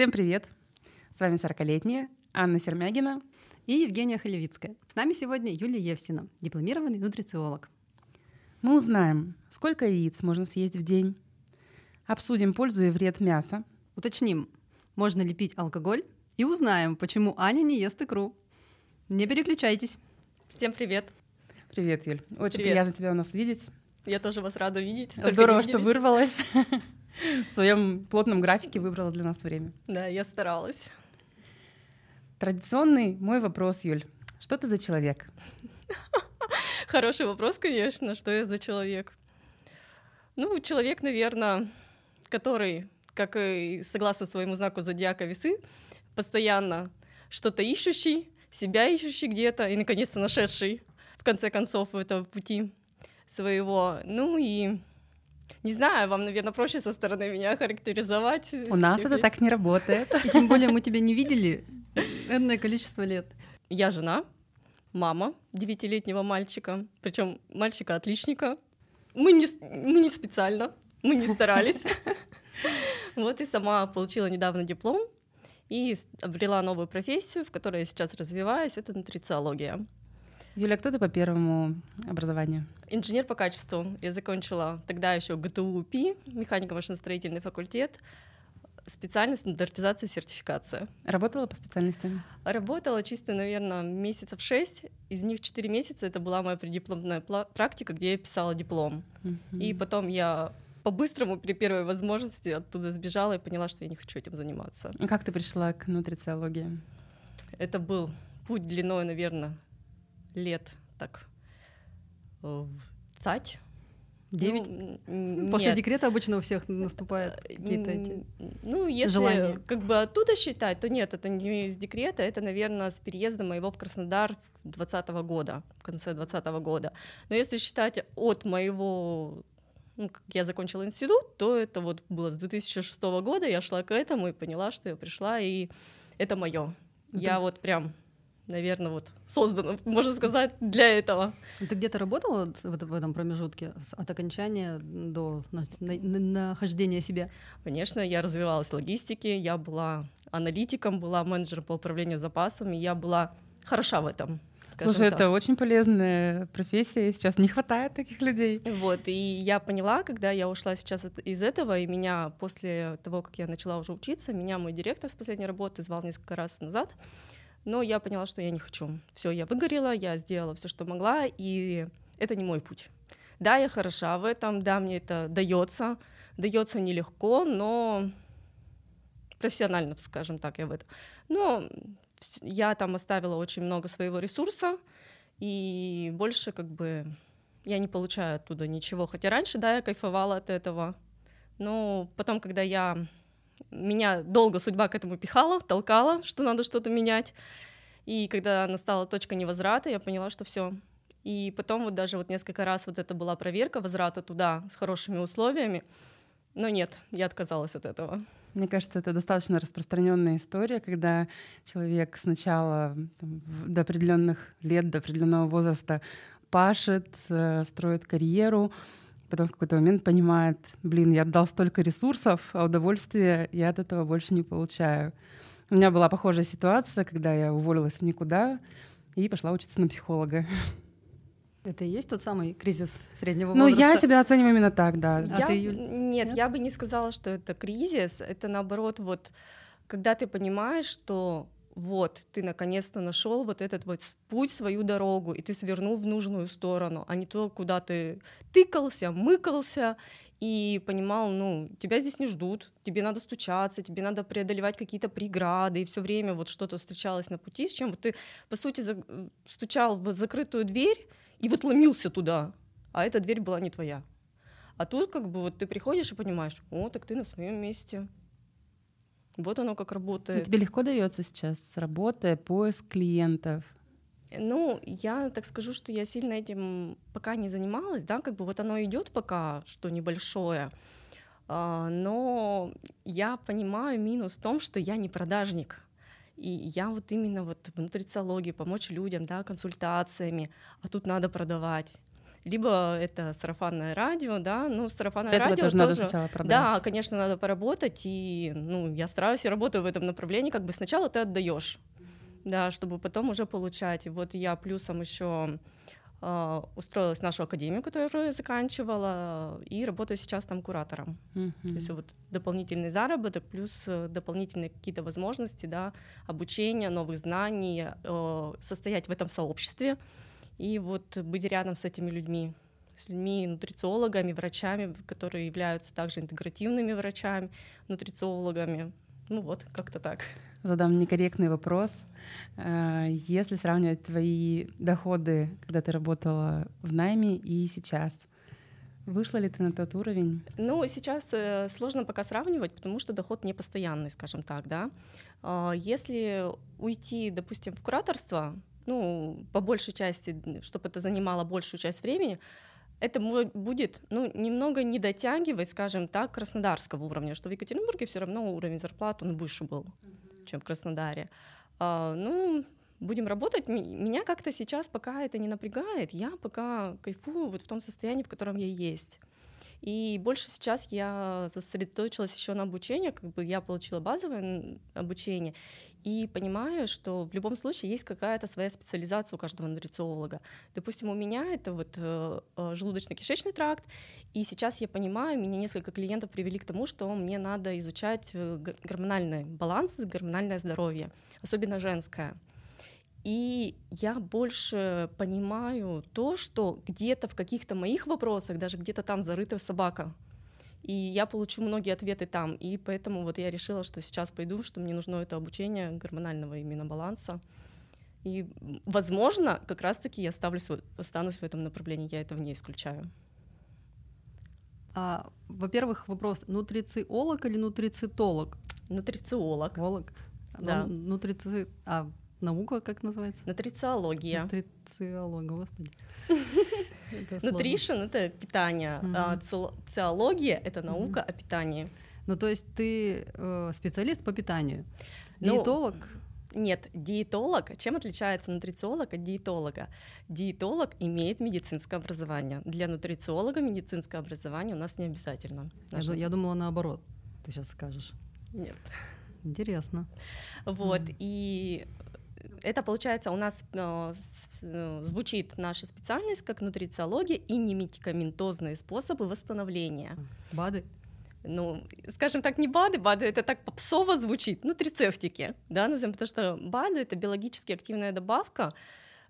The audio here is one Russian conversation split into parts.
Всем привет! С вами 40-летняя Анна Сермягина и Евгения Халевицкая. С нами сегодня Юлия Евсина, дипломированный нутрициолог. Мы узнаем, сколько яиц можно съесть в день, обсудим пользу и вред мяса, уточним, можно ли пить алкоголь и узнаем, почему Аня не ест икру. Не переключайтесь. Всем привет. Привет, Юль. Очень привет. приятно тебя у нас видеть. Я тоже вас рада видеть. Здорово, что вырвалась. В своем плотном графике выбрала для нас время. Да, я старалась. Традиционный мой вопрос, Юль. Что ты за человек? Хороший вопрос, конечно. Что я за человек? Ну, человек, наверное, который, как и согласно своему знаку зодиака весы, постоянно что-то ищущий, себя ищущий где-то и, наконец-то, нашедший, в конце концов, этого пути своего. Ну и не знаю, вам, наверное, проще со стороны меня характеризовать. У нас это так не работает. И тем более мы тебя не видели энное количество лет. Я жена, мама девятилетнего мальчика, причем мальчика отличника. Мы не, мы не специально, мы не старались. Вот и сама получила недавно диплом и обрела новую профессию, в которой я сейчас развиваюсь, это нутрициология. Юля, кто ты по первому образованию? Инженер по качеству. Я закончила тогда еще ГТУ ПИ, механико-машиностроительный факультет, специальность стандартизация и сертификация. Работала по специальности? Работала чисто, наверное, месяцев шесть. Из них четыре месяца это была моя преддипломная практика, где я писала диплом. Uh-huh. И потом я по-быстрому при первой возможности оттуда сбежала и поняла, что я не хочу этим заниматься. Как ты пришла к нутрициологии? Это был путь длиной, наверное, лет так э, в цать. Девять? Ну, После декрета обычно у всех наступают какие-то эти Ну, если желания. как бы оттуда считать, то нет, это не из декрета, это, наверное, с переезда моего в Краснодар 2020 года, в конце 2020 года. Но если считать от моего ну, как я закончила институт, то это вот было с 2006 года, я шла к этому и поняла, что я пришла, и это мое. Я вот прям наверное, вот создано, можно сказать, для этого. Ты где-то работала в, в этом промежутке от окончания до на, на, нахождения себя? Конечно, я развивалась в логистике, я была аналитиком, была менеджером по управлению запасами, я была хороша в этом. Слушай, так. это очень полезная профессия, сейчас не хватает таких людей. Вот, и я поняла, когда я ушла сейчас из этого, и меня после того, как я начала уже учиться, меня мой директор с последней работы звал несколько раз назад, но я поняла, что я не хочу. Все, я выгорела, я сделала все, что могла, и это не мой путь. Да, я хороша в этом, да, мне это дается, дается нелегко, но профессионально, скажем так, я в этом. Но я там оставила очень много своего ресурса, и больше как бы я не получаю оттуда ничего. Хотя раньше, да, я кайфовала от этого, но потом, когда я меня долго судьба к этому пихала, толкала, что надо что-то менять. И когда настала точка невозврата, я поняла, что все. И потом вот даже вот несколько раз вот это была проверка возврата туда с хорошими условиями. Но нет, я отказалась от этого. Мне кажется, это достаточно распространенная история, когда человек сначала там, до определенных лет, до определенного возраста пашет, э, строит карьеру, потом в какой-то момент понимает, блин, я отдал столько ресурсов, а удовольствия я от этого больше не получаю. У меня была похожая ситуация, когда я уволилась в никуда и пошла учиться на психолога. Это и есть тот самый кризис среднего возраста? Ну, я себя оцениваю именно так, да. А я, ты, нет, нет, я бы не сказала, что это кризис. Это наоборот, вот когда ты понимаешь, что вот, ты наконец-то нашел вот этот вот путь, свою дорогу, и ты свернул в нужную сторону, а не то, куда ты тыкался, мыкался, и понимал, ну, тебя здесь не ждут, тебе надо стучаться, тебе надо преодолевать какие-то преграды, и все время вот что-то встречалось на пути, с чем вот ты, по сути, за... стучал в закрытую дверь и вот ломился туда, а эта дверь была не твоя. А тут как бы вот ты приходишь и понимаешь, о, так ты на своем месте, вот оно как работает. тебе легко дается сейчас работа, поиск клиентов? Ну, я так скажу, что я сильно этим пока не занималась, да, как бы вот оно идет пока, что небольшое, а, но я понимаю минус в том, что я не продажник. И я вот именно вот в нутрициологии помочь людям, да, консультациями, а тут надо продавать. Либо это сарафанное радио, да, ну сарафанное этого радио тоже надо сначала продать. да, конечно, надо поработать, и ну я стараюсь и работаю в этом направлении, как бы сначала ты отдаешь, да, чтобы потом уже получать. И вот я плюсом еще э, устроилась в нашу академию, которую я заканчивала, и работаю сейчас там куратором. Мгм. То есть вот дополнительный заработок плюс э, дополнительные какие-то возможности, да, обучения, новых знаний, э, состоять в этом сообществе и вот быть рядом с этими людьми, с людьми, нутрициологами, врачами, которые являются также интегративными врачами, нутрициологами. Ну вот, как-то так. Задам некорректный вопрос. Э, Если сравнивать твои доходы, когда ты работала в найме и сейчас, вышла ли ты на тот уровень? Ну, сейчас э, сложно пока сравнивать, потому что доход не постоянный, скажем так, да. А, Если уйти, допустим, в кураторство, ну, по большей части, чтобы это занимало большую часть времени, это будет, ну, немного не дотягивать, скажем так, краснодарского уровня, что в Екатеринбурге все равно уровень зарплат, он выше был, чем в Краснодаре. А, ну, будем работать. Меня как-то сейчас пока это не напрягает. Я пока кайфую вот в том состоянии, в котором я есть. И больше сейчас я сосредоточилась еще на обучении, как бы я получила базовое обучение, и понимаю, что в любом случае есть какая-то своя специализация у каждого нутрициолога. Допустим, у меня это вот э, э, желудочно-кишечный тракт, и сейчас я понимаю, меня несколько клиентов привели к тому, что мне надо изучать э, гормональный баланс, гормональное здоровье, особенно женское. И я больше понимаю то, что где-то в каких-то моих вопросах, даже где-то там зарыта собака. И я получу многие ответы там. И поэтому вот я решила, что сейчас пойду, что мне нужно это обучение гормонального именно баланса. И, возможно, как раз-таки я ставлюсь, останусь в этом направлении, я этого не исключаю. А, во-первых, вопрос: нутрициолог или нутрицитолог? Нутрициолог, Олог. Да. Ну, нутрици... А наука как называется? нутрициология. Нутрициолог, господи. Nutrition — это питание, а циология — это наука о питании. Ну, то есть ты э, специалист по питанию. Ну, Диетолог? Нет, диетолог. Чем отличается нутрициолог от диетолога? Диетолог имеет медицинское образование. Для нутрициолога медицинское образование у нас не обязательно. Я, я думала наоборот. Ты сейчас скажешь. Нет. Интересно. Вот, Мгм. и это получается у нас э, э, звучит наша специальность как нутрициология и немедикаментозные способы восстановления. БАДы? ну, скажем так, не БАДы, БАДы это так попсово звучит, нутрицептики, да, назовем, потому что БАДы это биологически активная добавка,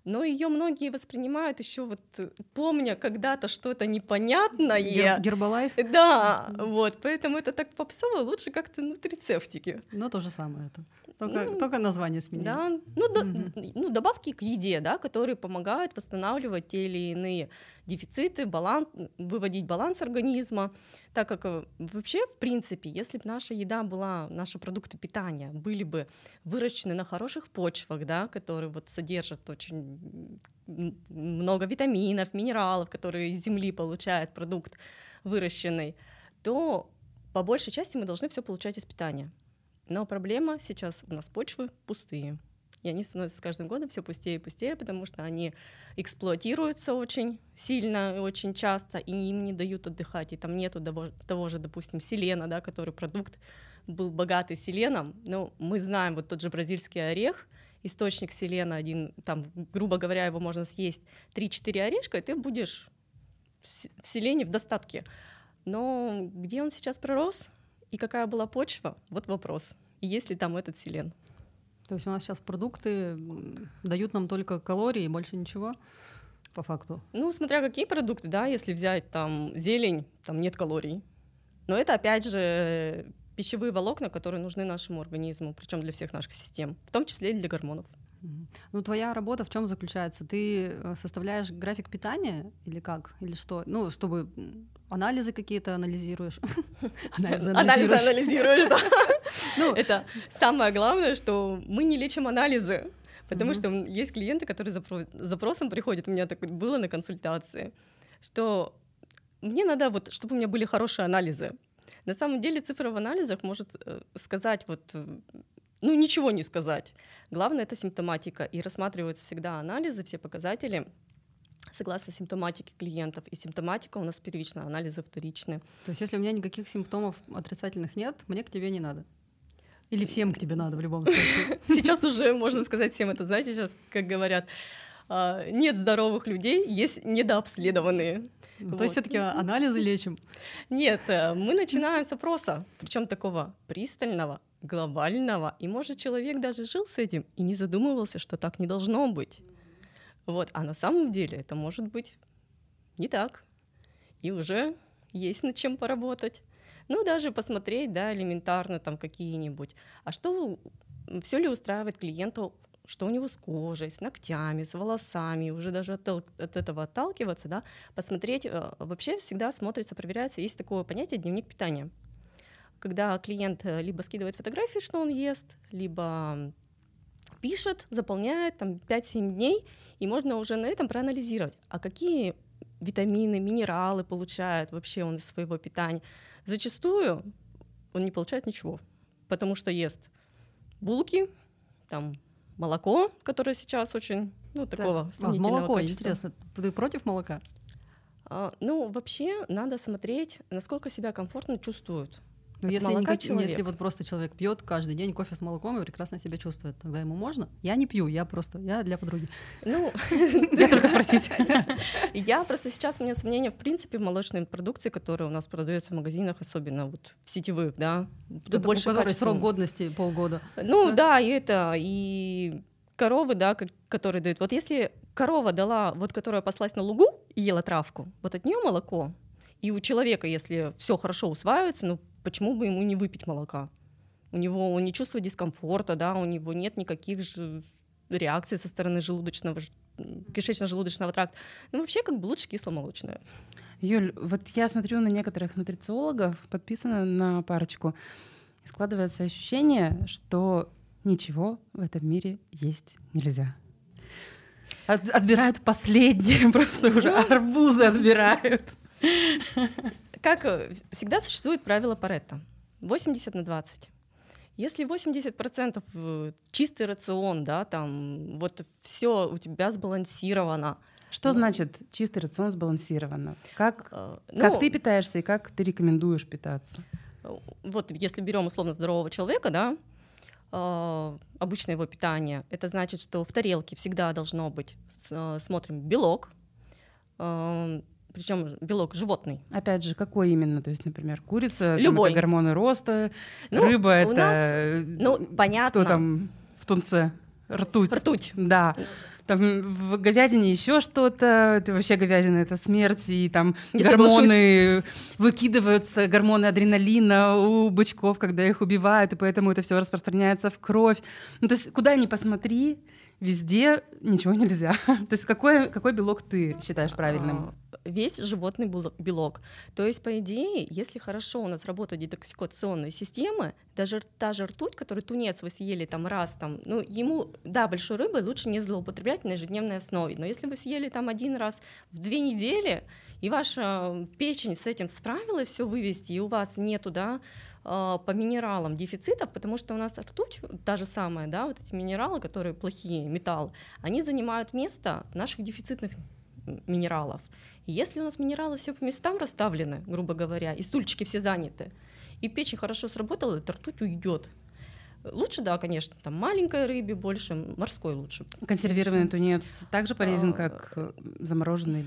но ее многие воспринимают еще вот э, помня когда-то что-то непонятное. Гер- Гербалайф? Да, вот, поэтому это так попсово, лучше как-то нутрицептики. Ну, то же самое это. Только, Ну, только название сменили. Да, ну, Мгм. ну, добавки к еде, да, которые помогают восстанавливать те или иные дефициты, баланс, выводить баланс организма, так как э, вообще, в принципе, если бы наша еда была, наши продукты питания были бы выращены на хороших почвах, да, которые вот содержат очень много витаминов, минералов, которые из земли получает продукт выращенный, то по большей части мы должны все получать из питания. Но проблема сейчас у нас почвы пустые. И они становятся с каждым годом все пустее и пустее, потому что они эксплуатируются очень сильно и очень часто, и им не дают отдыхать. И там нету того, того же, допустим, селена, да, который продукт был богатый селеном. Но мы знаем, вот тот же бразильский орех, источник селена один, там, грубо говоря, его можно съесть 3-4 орешка, и ты будешь в с- в селене в достатке. Но где он сейчас пророс и какая была почва, вот вопрос. И есть ли там этот селен? То есть у нас сейчас продукты дают нам только калории и больше ничего, по факту. Ну, смотря какие продукты, да, если взять там зелень, там нет калорий. Но это опять же пищевые волокна, которые нужны нашему организму, причем для всех наших систем, в том числе и для гормонов. Ну, твоя работа в чем заключается? Ты э, составляешь график питания или как? Или что? Ну, чтобы анализы какие-то анализируешь. Анализы анализируешь. да. Ну, Это самое главное, что мы не лечим анализы. Потому что есть клиенты, которые запросом приходят, у меня так было на консультации, что мне надо вот, чтобы у меня были хорошие анализы. На самом деле цифра в анализах может э, сказать вот, э, ну ничего не сказать. Главное это симптоматика и рассматриваются всегда анализы, все показатели согласно симптоматике клиентов. И симптоматика у нас первичная, анализы вторичные. То есть если у меня никаких симптомов отрицательных нет, мне к тебе не надо? Или всем к тебе надо в любом случае? Сейчас уже можно сказать всем это, знаете, сейчас, как говорят, а, нет здоровых людей, есть недообследованные. Ну, вот. То есть все-таки анализы лечим? Нет, э, мы начинаем с опроса, причем такого пристального, глобального. И может человек даже жил с этим и не задумывался, что так не должно быть. Вот, а на самом деле это может быть не так. И уже есть над чем поработать. Ну, даже посмотреть, да, элементарно там какие-нибудь. А что, все ли устраивает клиента, что у него с кожей, с ногтями, с волосами, уже даже от, от этого отталкиваться, да, посмотреть, э, вообще всегда смотрится, проверяется, есть такое понятие дневник питания. Когда клиент э, либо скидывает фотографии, что он ест, либо пишет, заполняет там 5-7 дней, и можно уже на этом проанализировать, а какие витамины, минералы получает вообще он из своего питания. Зачастую он не получает ничего, потому что ест булки, там молоко, которое сейчас очень, ну, такого так, а, молоко, качества. интересно, ты против молока? А, ну, вообще надо смотреть, насколько себя комфортно чувствуют ну, если, не, если вот просто человек пьет каждый день кофе с молоком и прекрасно себя чувствует, тогда ему можно? Я не пью, я просто, я для подруги. Ну, я только спросить. Я просто сейчас, у меня сомнения, в принципе, в молочной продукции, которая у нас продается в магазинах, особенно вот в сетевых, да. Больше который срок годности полгода. Ну, да, и это, и коровы, да, которые дают. Вот если корова дала, вот которая паслась на лугу и ела травку, вот от нее молоко, и у человека, если все хорошо усваивается, ну почему бы ему не выпить молока? У него он не чувствует дискомфорта, да, у него нет никаких же реакций со стороны желудочного, кишечно-желудочного тракта. Ну, вообще, как бы лучше кисломолочное. Юль, вот я смотрю на некоторых нутрициологов, подписана на парочку, складывается ощущение, что ничего в этом мире есть нельзя. От, отбирают последние, просто уже ну. арбузы отбирают как э, всегда существует правило Паретта. 80 на 20. Если 80% э, чистый рацион, да, там вот все у тебя сбалансировано. Что ну, значит чистый рацион сбалансировано? Как, э, ну, как ты питаешься и как ты рекомендуешь питаться? Вот если берем условно здорового человека, да, э, обычное его питание, это значит, что в тарелке всегда должно быть, э, смотрим, белок, э, причем белок животный. Опять же, какой именно? То есть, например, курица, Любой. Это гормоны роста, ну, рыба это... Нас, ну, понятно. Кто там в тунце? Ртуть. Ртуть. Да. Там в говядине еще что-то, это вообще говядина это смерть, и там Я гормоны соглашусь. выкидываются, гормоны адреналина у бычков, когда их убивают, и поэтому это все распространяется в кровь. Ну, то есть, куда ни посмотри, везде ничего нельзя. То есть какой, какой белок ты считаешь правильным? А, весь животный белок. То есть, по идее, если хорошо у нас работают детоксикационные системы, даже та же ртуть, которую тунец вы съели там раз, там, ну, ему, да, большой рыбой лучше не злоупотреблять на ежедневной основе, но если вы съели там один раз в две недели, и ваша печень с этим справилась все вывести, и у вас нету, да, по минералам дефицитов, потому что у нас ртуть, та же самая, да, вот эти минералы, которые плохие, металлы, они занимают место наших дефицитных минералов. И если у нас минералы все по местам расставлены, грубо говоря, и стульчики все заняты, и печень хорошо сработала, эта ртуть уйдет. Лучше, да, конечно, там маленькой рыбе больше, морской лучше. Консервированный тунец также полезен, а, как замороженный?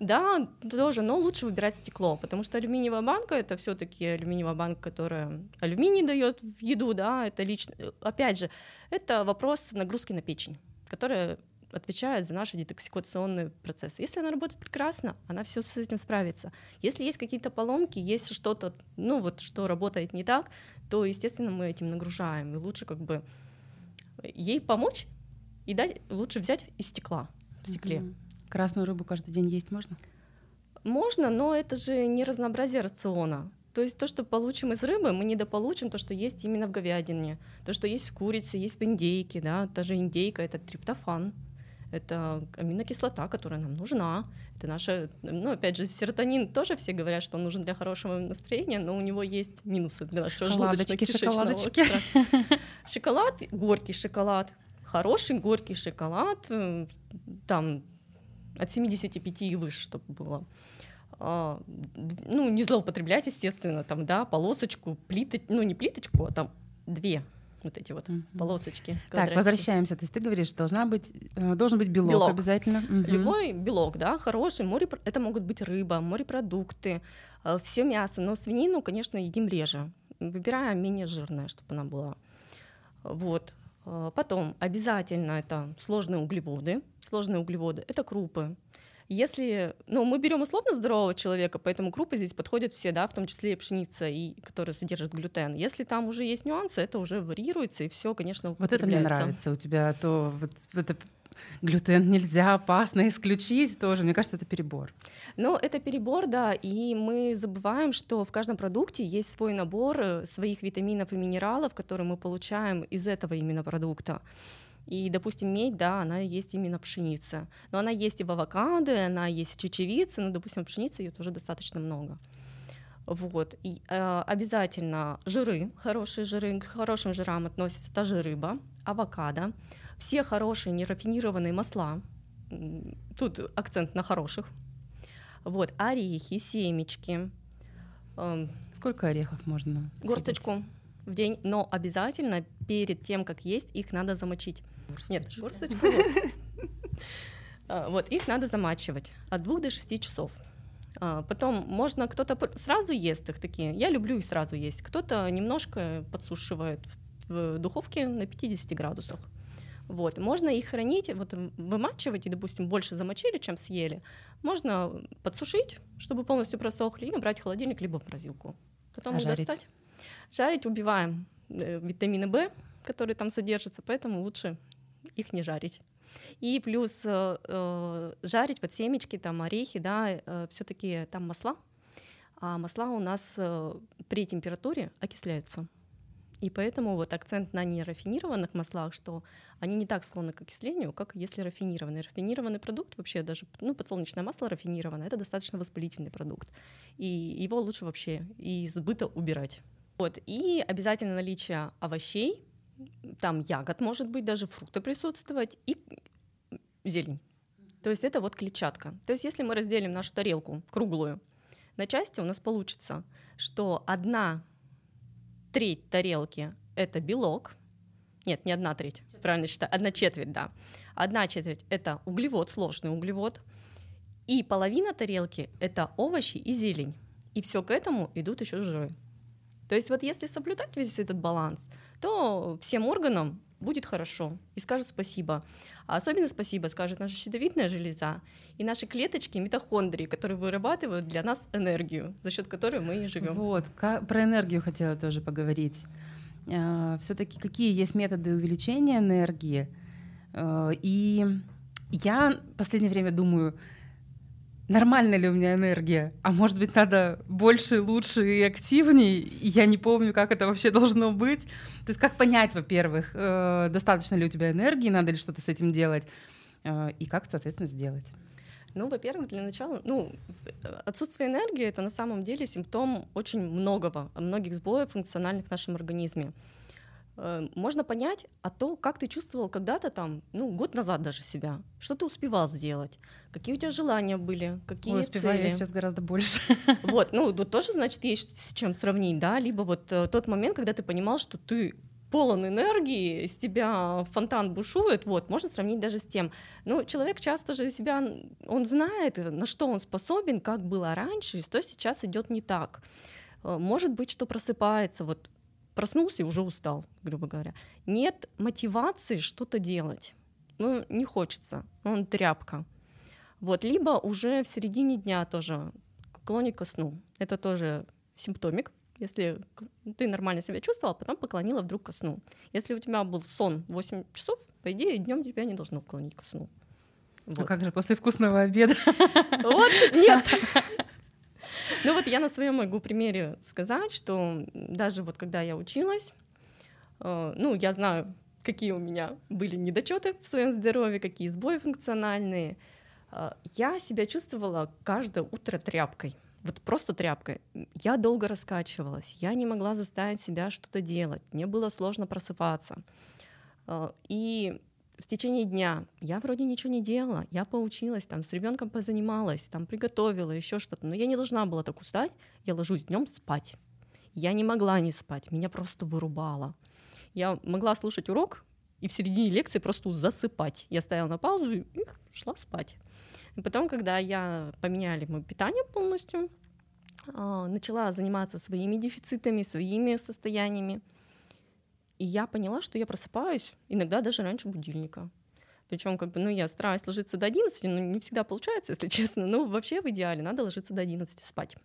Да, тоже, но лучше выбирать стекло, потому что алюминиевая банка это все-таки алюминиевая банка, которая алюминий дает в еду, да, это лично, опять же, это вопрос нагрузки на печень, которая отвечает за наши детоксикационные процессы. Если она работает прекрасно, она все с этим справится. Если есть какие-то поломки, есть что-то, ну вот, что работает не так, то, естественно, мы этим нагружаем. И лучше как бы ей помочь и дать, лучше взять из стекла, в стекле. Mm-hmm. Красную рыбу каждый день есть можно? Можно, но это же не разнообразие рациона. То есть то, что получим из рыбы, мы недополучим то, что есть именно в говядине. То, что есть в курице, есть в индейке, да, та же индейка — это триптофан это аминокислота, которая нам нужна. Это наша, ну, опять же, серотонин тоже все говорят, что он нужен для хорошего настроения, но у него есть минусы для нашего желудочно-кишечного Шоколад, горький шоколад, хороший горький шоколад, э, там от 75 и выше, чтобы было. А, ну, не злоупотреблять, естественно, там, да, полосочку, плиточ, ну, не плиточку, а там две вот эти вот mm-hmm. полосочки. Так, возвращаемся. То есть ты говоришь, должна быть, э, должен быть белок, белок. обязательно. Mm-hmm. Любой белок, да, хороший. Море, это могут быть рыба, морепродукты, э, все мясо. Но свинину, конечно, едим реже. Выбираем менее жирное, чтобы она была. Вот. Э, потом обязательно это сложные углеводы. Сложные углеводы — это крупы, если, ну, мы берем условно здорового человека, поэтому крупы здесь подходят все, да, в том числе и пшеница, и, которая содержит глютен. Если там уже есть нюансы, это уже варьируется, и все, конечно, Вот это мне нравится у тебя, то вот это глютен нельзя, опасно исключить тоже. Мне кажется, это перебор. Ну, это перебор, да, и мы забываем, что в каждом продукте есть свой набор э, своих витаминов и минералов, которые мы получаем из этого именно продукта. И, допустим, медь, да, она есть именно пшеница. Но она есть и в авокадо, она есть в чечевице, но, допустим, пшеницы ее тоже достаточно много. Вот. И, э, обязательно жиры, хорошие жиры. К хорошим жирам относится та же рыба, авокадо, все хорошие нерафинированные масла. Тут акцент на хороших. Вот, орехи, семечки. Э, Сколько орехов можно? Горсточку. Съедать? в день, но обязательно перед тем, как есть, их надо замочить. Горсточку. Нет, горсточку. А, вот, их надо замачивать от двух до шести часов. А, потом можно кто-то сразу ест их такие. Я люблю их сразу есть. Кто-то немножко подсушивает в духовке на 50 градусах. Вот. Можно их хранить, вот вымачивать, и, допустим, больше замочили, чем съели. Можно подсушить, чтобы полностью просохли, и набрать в холодильник, либо в морозилку. Потом а жарить? достать. Жарить убиваем э, витамины В, которые там содержатся, поэтому лучше их не жарить. И плюс э, э, жарить вот семечки, там орехи, да, э, все-таки там масла, а масла у нас э, при температуре окисляются. И поэтому вот акцент на нерафинированных маслах, что они не так склонны к окислению, как если рафинированный. Рафинированный продукт вообще даже, ну, подсолнечное масло рафинированное, это достаточно воспалительный продукт. И его лучше вообще из быта убирать. Вот. И обязательно наличие овощей, там ягод, может быть, даже фрукты присутствовать, и зелень. То есть это вот клетчатка. То есть если мы разделим нашу тарелку круглую на части, у нас получится, что одна треть тарелки — это белок, нет, не одна треть, четверть. правильно считаю, одна четверть, да. Одна четверть — это углевод, сложный углевод, и половина тарелки — это овощи и зелень. И все к этому идут еще жиры. То есть вот если соблюдать весь этот баланс, то всем органам будет хорошо и скажут спасибо. А особенно спасибо скажет наша щитовидная железа и наши клеточки, митохондрии, которые вырабатывают для нас энергию, за счет которой мы и живем. Вот, про энергию хотела тоже поговорить. А, Все-таки какие есть методы увеличения энергии? А, и я в последнее время думаю, нормальная ли у меня энергия, а может быть надо больше, лучше и активнее, я не помню, как это вообще должно быть. То есть как понять, во-первых, э, достаточно ли у тебя энергии, надо ли что-то с этим делать, э, и как, соответственно, сделать. Ну, во-первых, для начала, ну, отсутствие энергии — это на самом деле симптом очень многого, многих сбоев функциональных в нашем организме. Э, можно понять, а то, как ты чувствовал когда-то там, ну, год назад даже себя, что ты успевал сделать, какие у тебя желания были, какие Ой, успеваю цели. я сейчас гораздо больше. Вот, ну, тут тоже, значит, есть с чем сравнить, да, либо вот э, тот момент, когда ты понимал, что ты полон энергии, из тебя фонтан бушует, вот, можно сравнить даже с тем. Ну, человек часто же себя, он знает, на что он способен, как было раньше, и что сейчас идет не так. Э, может быть, что просыпается, вот проснулся и уже устал, грубо говоря. Нет мотивации что-то делать. Ну, не хочется, он тряпка. Вот, либо уже в середине дня тоже клонит ко сну. Это тоже симптомик, если ты нормально себя чувствовал, потом поклонила вдруг ко сну. Если у тебя был сон 8 часов, по идее, днем тебя не должно клонить ко сну. Вот. А как же после вкусного обеда? Вот, нет. Ну вот я на своем могу примере сказать, что даже вот когда я училась, э, ну я знаю, какие у меня были недочеты в своем здоровье, какие сбои функциональные. Э, я себя чувствовала каждое утро тряпкой. Вот просто тряпкой. Я долго раскачивалась, я не могла заставить себя что-то делать, мне было сложно просыпаться. Э, и в течение дня я вроде ничего не делала, я поучилась, там с ребенком позанималась, там приготовила еще что-то, но я не должна была так устать, я ложусь днем спать. Я не могла не спать, меня просто вырубало. Я могла слушать урок и в середине лекции просто засыпать. Я стояла на паузу и шла спать. И потом, когда я поменяли мое питание полностью, а, начала заниматься своими дефицитами, своими состояниями, и я поняла, что я просыпаюсь иногда даже раньше будильника. Причем, как бы, ну, я стараюсь ложиться до 11, но не всегда получается, если честно. Но вообще в идеале надо ложиться до 11 спать.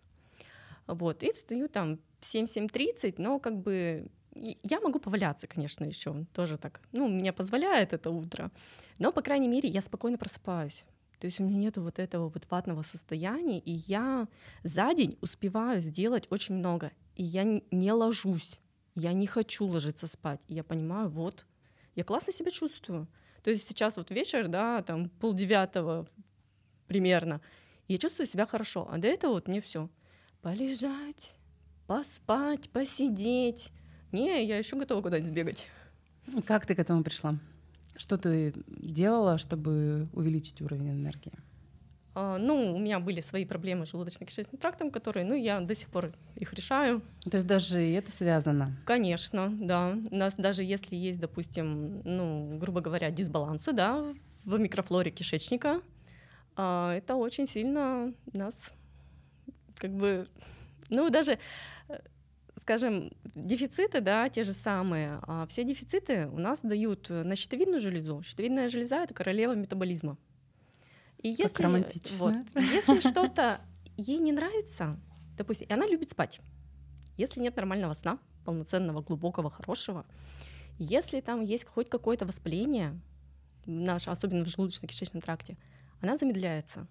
Вот, и встаю там в 7-7.30, но как бы я могу поваляться, конечно, еще тоже так. Ну, меня позволяет это утро. Но, по крайней мере, я спокойно просыпаюсь. То есть у меня нету вот этого вот ватного состояния, и я за день успеваю сделать очень много. И я не ложусь я не хочу ложиться спать. И я понимаю, вот, я классно себя чувствую. То есть сейчас вот вечер, да, там полдевятого примерно, я чувствую себя хорошо. А до этого вот мне все полежать, поспать, посидеть. Не, я еще готова куда-нибудь сбегать. Как ты к этому пришла? Что ты делала, чтобы увеличить уровень энергии? А, ну, у меня были свои проблемы с желудочно-кишечным трактом, которые, ну, я до сих пор их решаю. То есть даже это связано? Конечно, да. У нас даже если есть, допустим, ну, грубо говоря, дисбалансы, да, в микрофлоре кишечника, а, это очень сильно нас как бы, ну, даже скажем, дефициты, да, те же самые, а все дефициты у нас дают на щитовидную железу. Щитовидная железа — это королева метаболизма. И если, как романтично. Вот, если что-то ей не нравится, допустим, и она любит спать, если нет нормального сна, полноценного, глубокого, хорошего, если там есть хоть какое-то воспаление, наше, особенно в желудочно-кишечном тракте, она замедляется,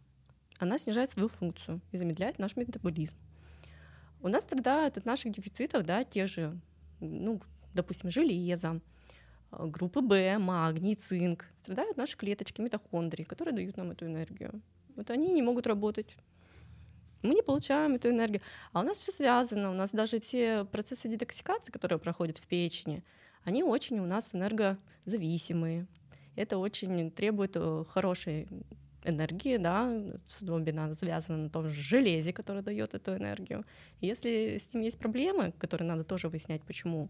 она снижает свою функцию и замедляет наш метаболизм. У нас страдают от наших дефицитов, да, те же, ну, допустим, железо, Э, группы В, магний, цинк, страдают наши клеточки, митохондрии, которые дают нам эту энергию. Вот они не могут работать. Мы не получаем эту энергию. А у нас все связано. У нас даже все процессы детоксикации, которые проходят в печени, они очень у нас энергозависимые. Это очень требует э, хорошей энергии, да, особенно связано на том же железе, которое дает эту энергию. И если с ним есть проблемы, которые надо тоже выяснять, почему,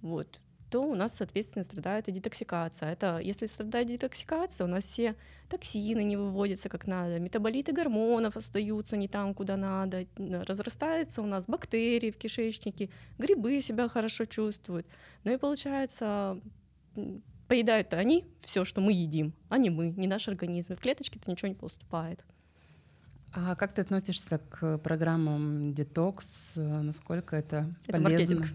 вот, то у нас, соответственно, страдает и детоксикация. Это если страдает детоксикация, у нас все токсины не выводятся как надо, метаболиты гормонов остаются не там, куда надо, разрастаются у нас бактерии в кишечнике, грибы себя хорошо чувствуют. Ну и получается, поедают они все, что мы едим, а не мы, не наш организм. в клеточке-то ничего не поступает. А как ты относишься к программам детокс? Насколько это, это полезно? Маркетинг.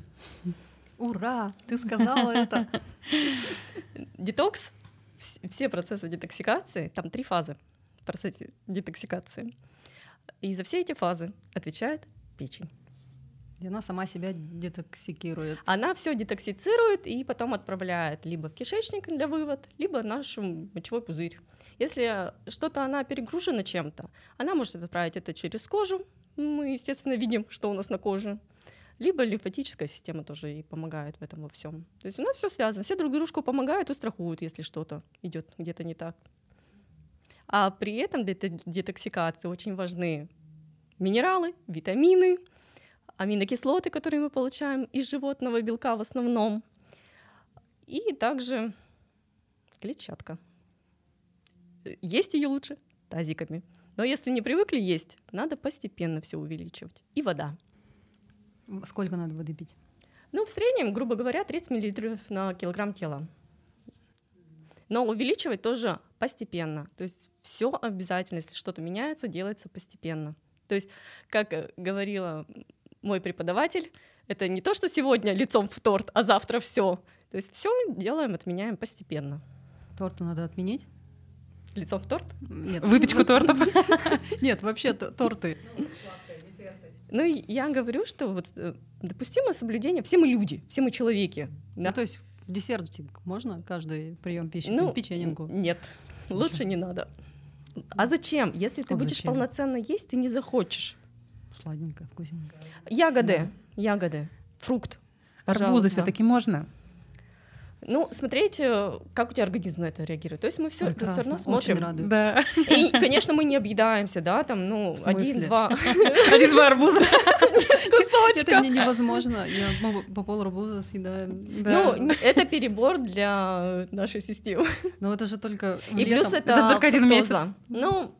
Ура, ты сказала это. Детокс, все процессы детоксикации, там три фазы процессе детоксикации. И за все эти фазы отвечает печень. И она сама себя детоксикирует. Она все детоксицирует и потом отправляет либо в кишечник для вывод, либо в наш мочевой пузырь. Если что-то она перегружена чем-то, она может отправить это через кожу. Мы, естественно, видим, что у нас на коже либо лимфатическая система тоже и помогает в этом во всем. То есть у нас все связано, все друг дружку помогают и страхуют, если что-то идет где-то не так. А при этом для детоксикации очень важны минералы, витамины, аминокислоты, которые мы получаем из животного белка в основном, и также клетчатка. Есть ее лучше тазиками. Но если не привыкли есть, надо постепенно все увеличивать. И вода. Сколько надо воды пить? Ну, в среднем, грубо говоря, 30 мл на килограмм тела. Но увеличивать тоже постепенно. То есть все обязательно, если что-то меняется, делается постепенно. То есть, как э, говорила мой преподаватель, это не то, что сегодня лицом в торт, а завтра все. То есть все делаем, отменяем постепенно. Торту надо отменить? Лицом в торт? Нет. Выпечку тортов? Нет, вообще торты. Ну, я говорю, что вот э, допустимо соблюдение, все мы люди, все мы человеки. Да? Ну, то есть десертик можно каждый прием пищи, ну, печеньку? Нет, Зачем? лучше не надо. А зачем? Если ты вот будешь зачем? полноценно есть, ты не захочешь. Сладенько, вкусненько. Ягоды, да. ягоды, фрукт. Арбузы все-таки можно? Ну, смотреть, э, как у тебя организм на это реагирует. То есть мы все, все равно смотрим. Очень радует. Да. И, конечно, мы не объедаемся, да, там, ну, один-два Один-два арбуза. Это кусочка. мне невозможно. Я могу по пол арбуза съедаю. Да. Ну, это перебор для нашей системы. Но это же только И летом. плюс это, Это только один месяц. Ну,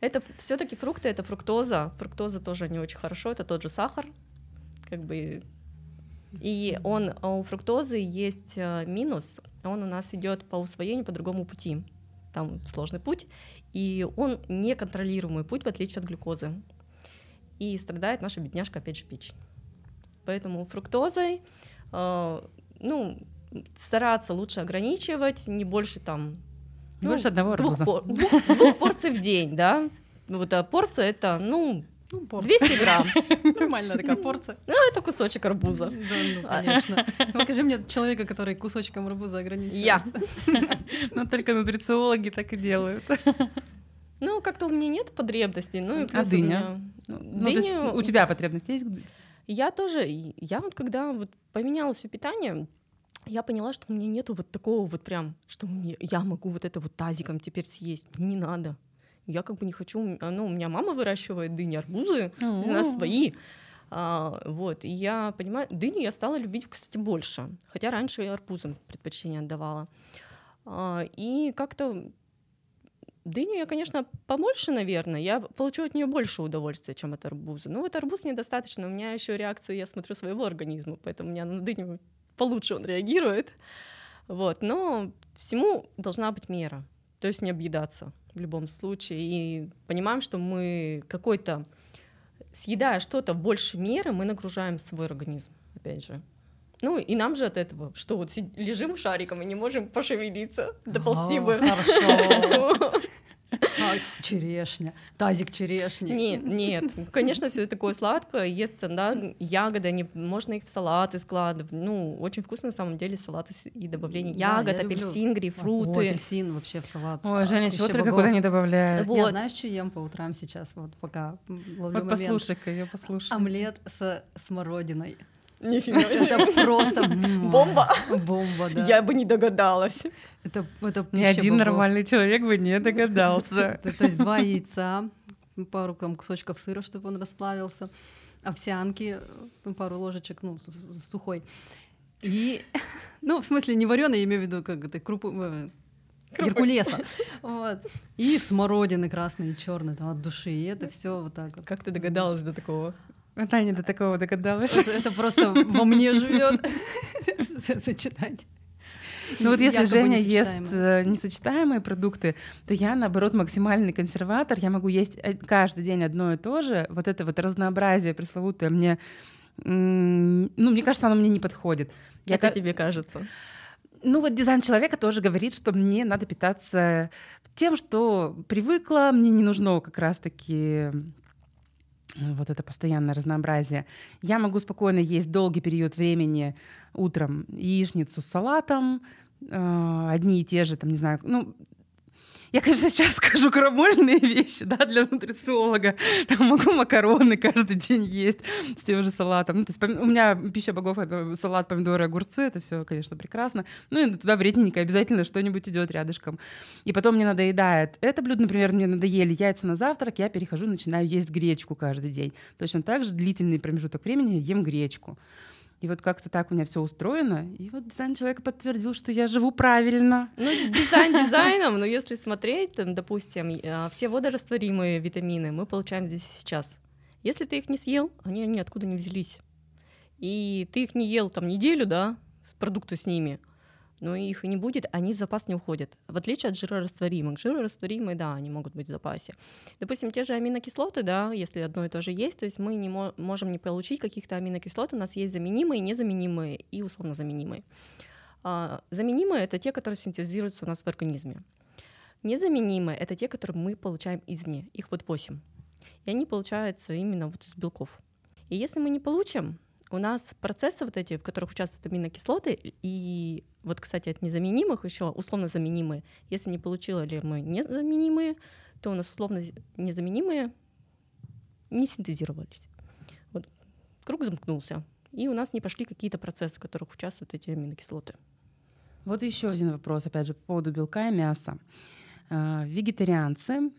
это все-таки фрукты, это фруктоза. Фруктоза тоже не очень хорошо, это тот же сахар, как бы. И он а у фруктозы есть э, минус, он у нас идет по усвоению по другому пути. Там сложный путь, и он неконтролируемый путь, в отличие от глюкозы. И страдает наша бедняжка, опять же, печень. Поэтому фруктозой, э, ну, стараться лучше ограничивать, не больше там Не больше одного двух, пор- двух- двух порций в день, да. Вот а порция это, ну, Ну, порция. 200 грамм. Нормальная такая порция. Ну, это кусочек арбуза. Да, ну, конечно. Покажи мне человека, который кусочком арбуза ограничивается. Я. Но только нутрициологи так и делают. Ну, как-то у меня нет потребностей. Ну, и А у дыня? меня- Ну, есть Дыню- у тебя потребность есть? Я тоже, я вот когда вот поменяла все питание, я поняла, что у меня нету вот такого вот прям, что мне- я могу вот это вот тазиком теперь съесть. Мне не надо. Я как бы не хочу, ну, у меня мама выращивает дыни, арбузы, у нас свои. А, вот, и я понимаю, дыню я стала любить, кстати, больше, хотя раньше я арбузам предпочтение отдавала. А, и как-то дыню я, конечно, побольше, наверное, я получу от нее больше удовольствия, чем от арбуза. Но вот арбуз недостаточно, у меня еще реакцию, я смотрю, своего организма, поэтому у меня на дыню получше он реагирует. Вот, но всему должна быть мера, то есть не объедаться в любом случае. И понимаем, что мы какой-то, съедая что-то больше меры, мы нагружаем свой организм, опять же. Ну и нам же от этого, что вот лежим шариком и не можем пошевелиться, доползти бы. Хорошо. А, Черешня. Тазик черешни. Нет, нет, конечно, все такое сладкое, есть, да, ягоды, они, можно их в салаты складывать, ну, очень вкусно на самом деле салаты и добавление Да, ягод, я люблю. апельсин, О, грейпфруты. апельсин вообще в салат. Ой, Женя, чего только куда не добавляет. Вот. Я знаешь, что ем по утрам сейчас, вот пока ловлю Вот момент? послушай-ка, ее послушай. Омлет с смородиной. Нифига. Это просто Бомба. Бомба, да. Я бы не догадалась. Это, это Ни один богов. нормальный человек бы не догадался. То то есть два яйца, пару там, кусочков сыра, чтобы он расплавился, овсянки, пару ложечек, ну, сухой. И, ну, в смысле, не вареный, я имею в виду, как это, крупу, э, Крупы. Геркулеса. Вот. И смородины красные и черные там от души. И это все вот так вот. Как ты догадалась до такого? Она не до такого догадалась. Это, просто во мне живет сочетать. Ну вот если Женя ест э, несочетаемые продукты, то я, наоборот, максимальный консерватор. Я могу есть э, каждый день одно и то же. Вот это вот разнообразие пресловутое мне... Ну, мне кажется, оно мне не подходит. Я Это тебе кажется. Ну вот дизайн человека тоже говорит, что мне надо питаться тем, что привыкла, мне не нужно как раз-таки вот это постоянное разнообразие. Я могу спокойно есть долгий период времени утром яичницу с салатом, э, одни и те же, там, не знаю, ну, я, конечно, сейчас скажу крамольные вещи, да, для нутрициолога. Там могу макароны каждый день есть с тем же салатом. Ну, то есть у меня пища богов — это салат, помидоры, огурцы. Это все, конечно, прекрасно. Ну, и туда вредненько обязательно что-нибудь идет рядышком. И потом мне надоедает. Это блюдо, например, мне надоели яйца на завтрак, я перехожу, начинаю есть гречку каждый день. Точно так же длительный промежуток времени ем гречку. И вот как-то так у меня все устроено. И вот дизайн человека подтвердил, что я живу правильно. Ну, дизайн дизайном, но если смотреть, допустим, э, все водорастворимые витамины мы получаем здесь и сейчас. Если ты их не съел, они ниоткуда не взялись. И ты их не ел там неделю, да, с- продукты с ними, но их и не будет, они в запас не уходят. В отличие от жирорастворимых. Жирорастворимые, да, они могут быть в запасе. Допустим, те же аминокислоты, да, если одно и то же есть, то есть мы не мо- можем не получить каких-то аминокислот, у нас есть заменимые, незаменимые и условно заменимые. А, заменимые — это те, которые синтезируются у нас в организме. Незаменимые — это те, которые мы получаем извне. Их вот 8. И они получаются именно вот из белков. И если мы не получим, у нас процессы вот эти, в которых участвуют аминокислоты, и вот, кстати, от незаменимых еще условно заменимые. Если не получили ли мы незаменимые, то у нас условно незаменимые не синтезировались. Вот круг замкнулся, и у нас не пошли какие-то процессы, в которых участвуют эти аминокислоты. Вот еще один вопрос, опять же, по поводу белка и мяса. А, вегетарианцы,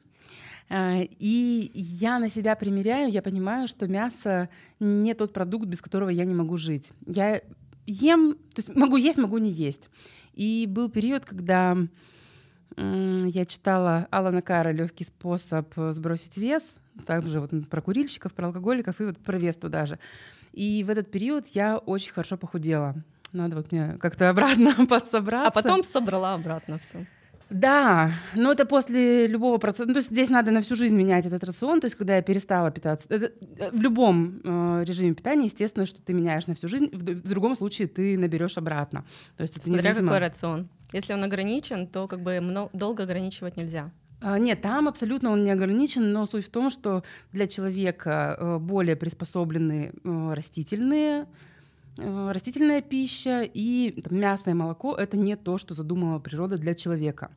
и я на себя примеряю, я понимаю, что мясо не тот продукт, без которого я не могу жить. Я ем, то есть могу есть, могу не есть. И был период, когда я читала Алана Кара «Легкий способ сбросить вес», также вот про курильщиков, про алкоголиков и вот про вес туда же. И в этот период я очень хорошо похудела. Надо вот мне как-то обратно подсобраться. А потом собрала обратно все. Да, но это после любого процесса. Ну, то есть здесь надо на всю жизнь менять этот рацион. То есть когда я перестала питаться, это, э, в любом э, режиме питания, естественно, что ты меняешь на всю жизнь. В, в другом случае ты наберешь обратно. То есть это Смотря независимо... какой рацион. Если он ограничен, то как бы много, долго ограничивать нельзя. А, нет, там абсолютно он не ограничен, но суть в том, что для человека э, более приспособлены э, растительные растительная пища и там, мясо и молоко — это не то, что задумала природа для человека.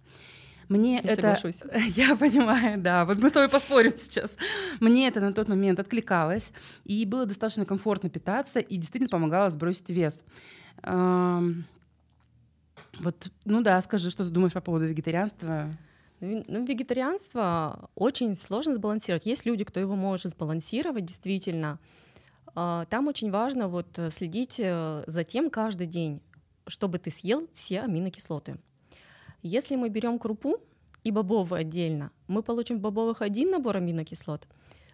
Мне я это... Соглашусь. Я понимаю, да. Вот мы с тобой поспорим сейчас. Мне это на тот момент откликалось, и было достаточно комфортно питаться, и действительно помогало сбросить вес. Вот, ну да, скажи, что ты думаешь по поводу вегетарианства? Ну, вегетарианство очень сложно сбалансировать. Есть люди, кто его может сбалансировать, действительно. Там очень важно вот э, следить э, за тем каждый день, чтобы ты съел все аминокислоты. Если мы берем крупу и бобовые отдельно, мы получим в бобовых один набор аминокислот,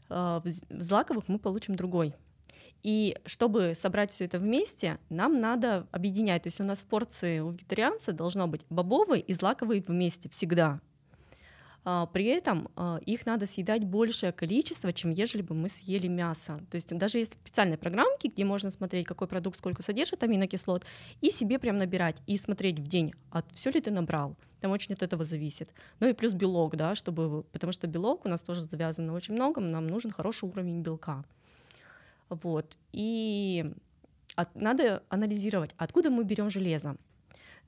а, в злаковых мы получим другой. И чтобы собрать все это вместе, нам надо объединять. То есть у нас в порции у вегетарианца должно быть бобовый и злаковый вместе всегда. А, при этом а, их надо съедать большее количество, чем ежели бы мы съели мясо. То есть даже есть специальные программки, где можно смотреть, какой продукт сколько содержит аминокислот, и себе прям набирать, и смотреть в день, а все ли ты набрал. Там очень от этого зависит. Ну и плюс белок, да, чтобы, потому что белок у нас тоже завязан на очень многом, нам нужен хороший уровень белка. Вот. И от, надо анализировать, откуда мы берем железо.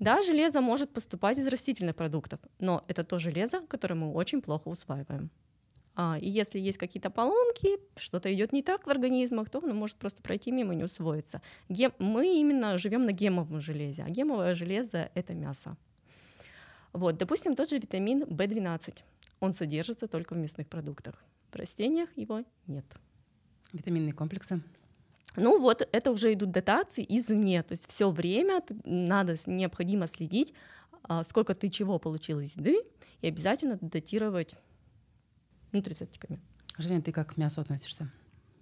Да, железо может поступать из растительных продуктов, но это то железо, которое мы очень плохо усваиваем. А, и если есть какие-то поломки, что-то идет не так в организмах, то оно может просто пройти мимо и не усвоиться. Гем... Мы именно живем на гемовом железе, а гемовое железо — это мясо. Вот, допустим, тот же витамин В12. Он содержится только в мясных продуктах. В растениях его нет. Витаминные комплексы. Ну вот это уже идут дотации извне, то есть все время надо необходимо следить, а, сколько ты чего получил из еды, и обязательно датировать нутрицептиками. Женя, ты как к мясу относишься?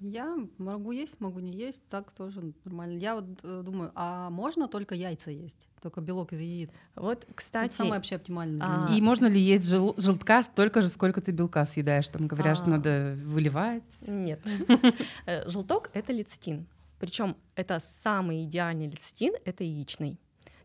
Я могу есть, могу не есть, так тоже нормально. Я вот э, думаю, а можно только яйца есть? Только белок из яиц? Вот, кстати... Это самое вообще оптимальное. А... И можно ли есть жел- желтка столько же, сколько ты белка съедаешь? Там говорят, а... что надо выливать. Нет. Э, желток — это лецитин. Причем это самый идеальный лецитин — это яичный.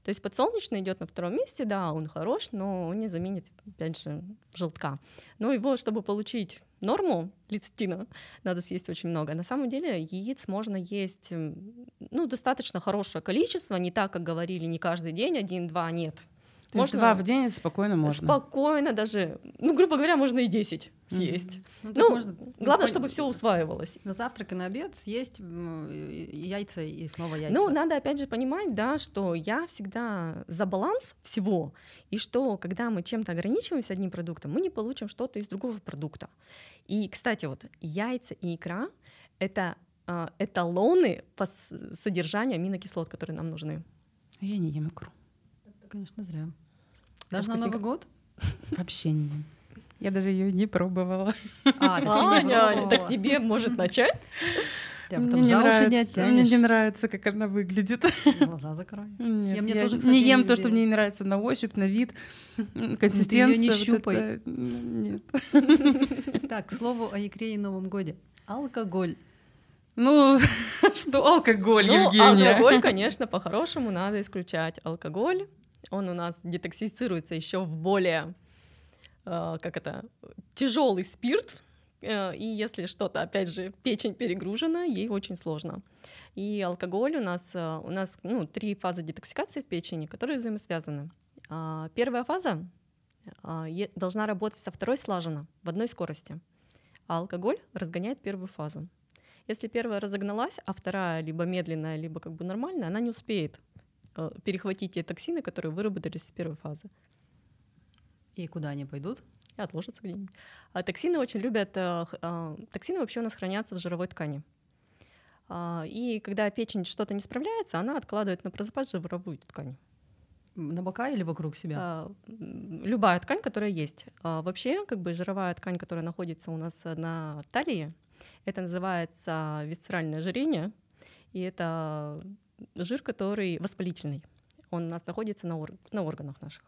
То есть подсолнечный идет на втором месте, да, он хорош, но он не заменит, опять же, желтка. Но его, чтобы получить норму лецитина, надо съесть очень много. На самом деле яиц можно есть ну, достаточно хорошее количество, не так, как говорили, не каждый день, один-два, нет. То можно два в день спокойно можно. Спокойно даже, ну, грубо говоря, можно и 10 съесть. Mm-hmm. Ну, ну можно, главное, чтобы все усваивалось. На завтрак и на обед съесть яйца и снова яйца. Ну, надо опять же понимать, да, что я всегда за баланс всего, и что когда мы чем-то ограничиваемся одним продуктом, мы не получим что-то из другого продукта. И, кстати, вот яйца и икра — это э, эталоны по содержанию аминокислот, которые нам нужны. Я не ем икру. Это, конечно, зря. Даже на Новый год? Вообще не. Я даже ее не пробовала. А, так, Аня, так тебе может начать? мне, не нравится, не мне не нравится, как она выглядит. Глаза закрой. Нет, я, мне тоже, кстати, не ем не то, что мне не нравится на ощупь, на вид, консистенция. Ты не щупай. это... Нет. Так, к слову о икре и Новом годе. Алкоголь. Ну, что алкоголь, ну, Евгения? Алкоголь, конечно, по-хорошему надо исключать. Алкоголь, он у нас детоксицируется еще в более, э, как это, тяжелый спирт, э, и если что-то, опять же, печень перегружена, ей очень сложно. И алкоголь у нас, э, у нас ну, три фазы детоксикации в печени, которые взаимосвязаны. А, первая фаза должна работать со второй слаженно, в одной скорости. А алкоголь разгоняет первую фазу. Если первая разогналась, а вторая либо медленная, либо как бы нормальная, она не успеет перехватить те токсины, которые выработались с первой фазы. И куда они пойдут? И отложатся где-нибудь. А токсины очень любят... э, а, Токсины вообще у нас хранятся в жировой ткани. А, И когда печень что-то не справляется, она откладывает на про запас жировую ткань. На бока или вокруг себя? А, Любая ткань, которая есть. А, Вообще, как бы жировая ткань, которая находится у нас э, на талии, это называется висцеральное ожирение, и это жир, который воспалительный. Он у нас находится на, ор- на органах наших.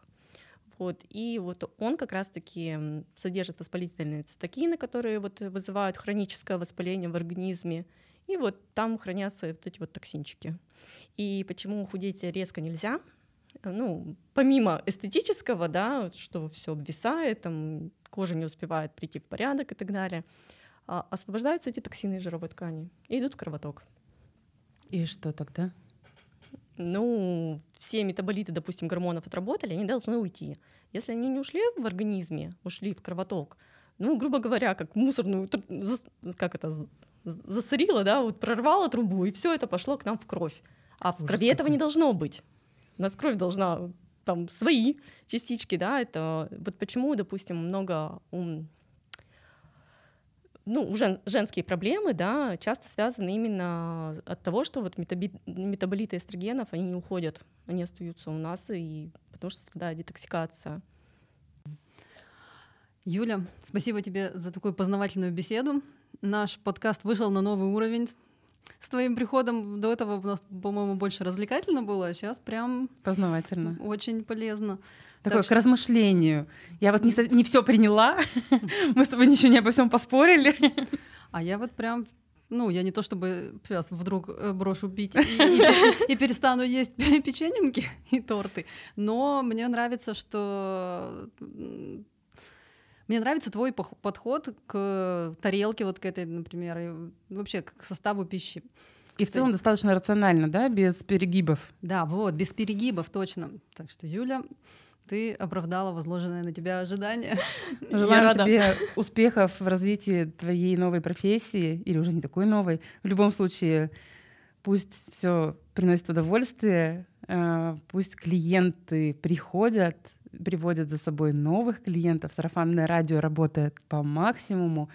Вот, и вот он как раз-таки содержит воспалительные цитокины, которые вот вызывают хроническое воспаление в организме, и вот там хранятся вот эти вот токсинчики. И почему худеть резко нельзя? ну, помимо эстетического, да, что все обвисает, там, кожа не успевает прийти в порядок и так далее, а, освобождаются эти токсины из жировой ткани и идут в кровоток. И что тогда? Ну, все метаболиты, допустим, гормонов отработали, они должны уйти. Если они не ушли в организме, ушли в кровоток, ну, грубо говоря, как мусорную, как это, з- з- засорила, да, вот прорвала трубу, и все это пошло к нам в кровь. А в Ужас крови этого не должно быть. У нас кровь должна там свои частички, да, это вот почему, допустим, много ум, ну, у жен- женские проблемы, да, часто связаны именно от того, что вот метаби- метаболиты эстрогенов, они не уходят, они остаются у нас, и потому что страдает детоксикация. Юля, спасибо тебе за такую познавательную беседу. Наш подкаст вышел на новый уровень. С твоим приходом до этого у нас, по-моему, больше развлекательно было, а сейчас прям Познавательно. очень полезно. Такое Так к размышлению. Я вот не, не все приняла. Мы с тобой ничего не обо всем поспорили. А я вот прям, ну, я не то чтобы сейчас вдруг э, брошу пить и, и- и перестану есть печеньки и торты, но мне нравится, что мне нравится твой подход к тарелке вот к этой, например, и вообще к составу пищи. И в целом достаточно рационально, да, без перегибов. Да, вот, без перегибов, точно. Так что, Юля, ты оправдала возложенное на тебя ожидание. Желаем рада. тебе успехов в развитии твоей новой профессии, или уже не такой новой. В любом случае, пусть все приносит удовольствие, э, пусть клиенты приходят, приводят за собой новых клиентов. Сарафанное радио работает по максимуму.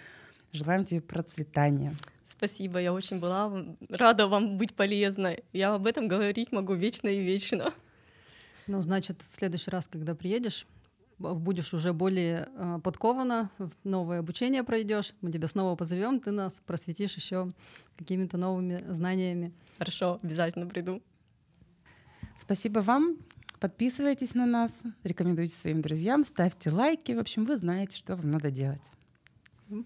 Желаем тебе процветания. Спасибо, я очень была рада вам быть полезной. Я об этом говорить могу вечно и вечно. Ну, значит, в следующий раз, когда приедешь, будешь уже более э, подкована, новое обучение пройдешь, мы тебя снова позовем, ты нас просветишь еще какими-то новыми знаниями. Хорошо, обязательно приду. Спасибо вам. Подписывайтесь на нас, рекомендуйте своим друзьям, ставьте лайки. В общем, вы знаете, что вам надо делать.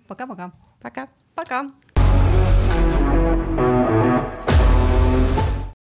Пока-пока. Пока. Пока.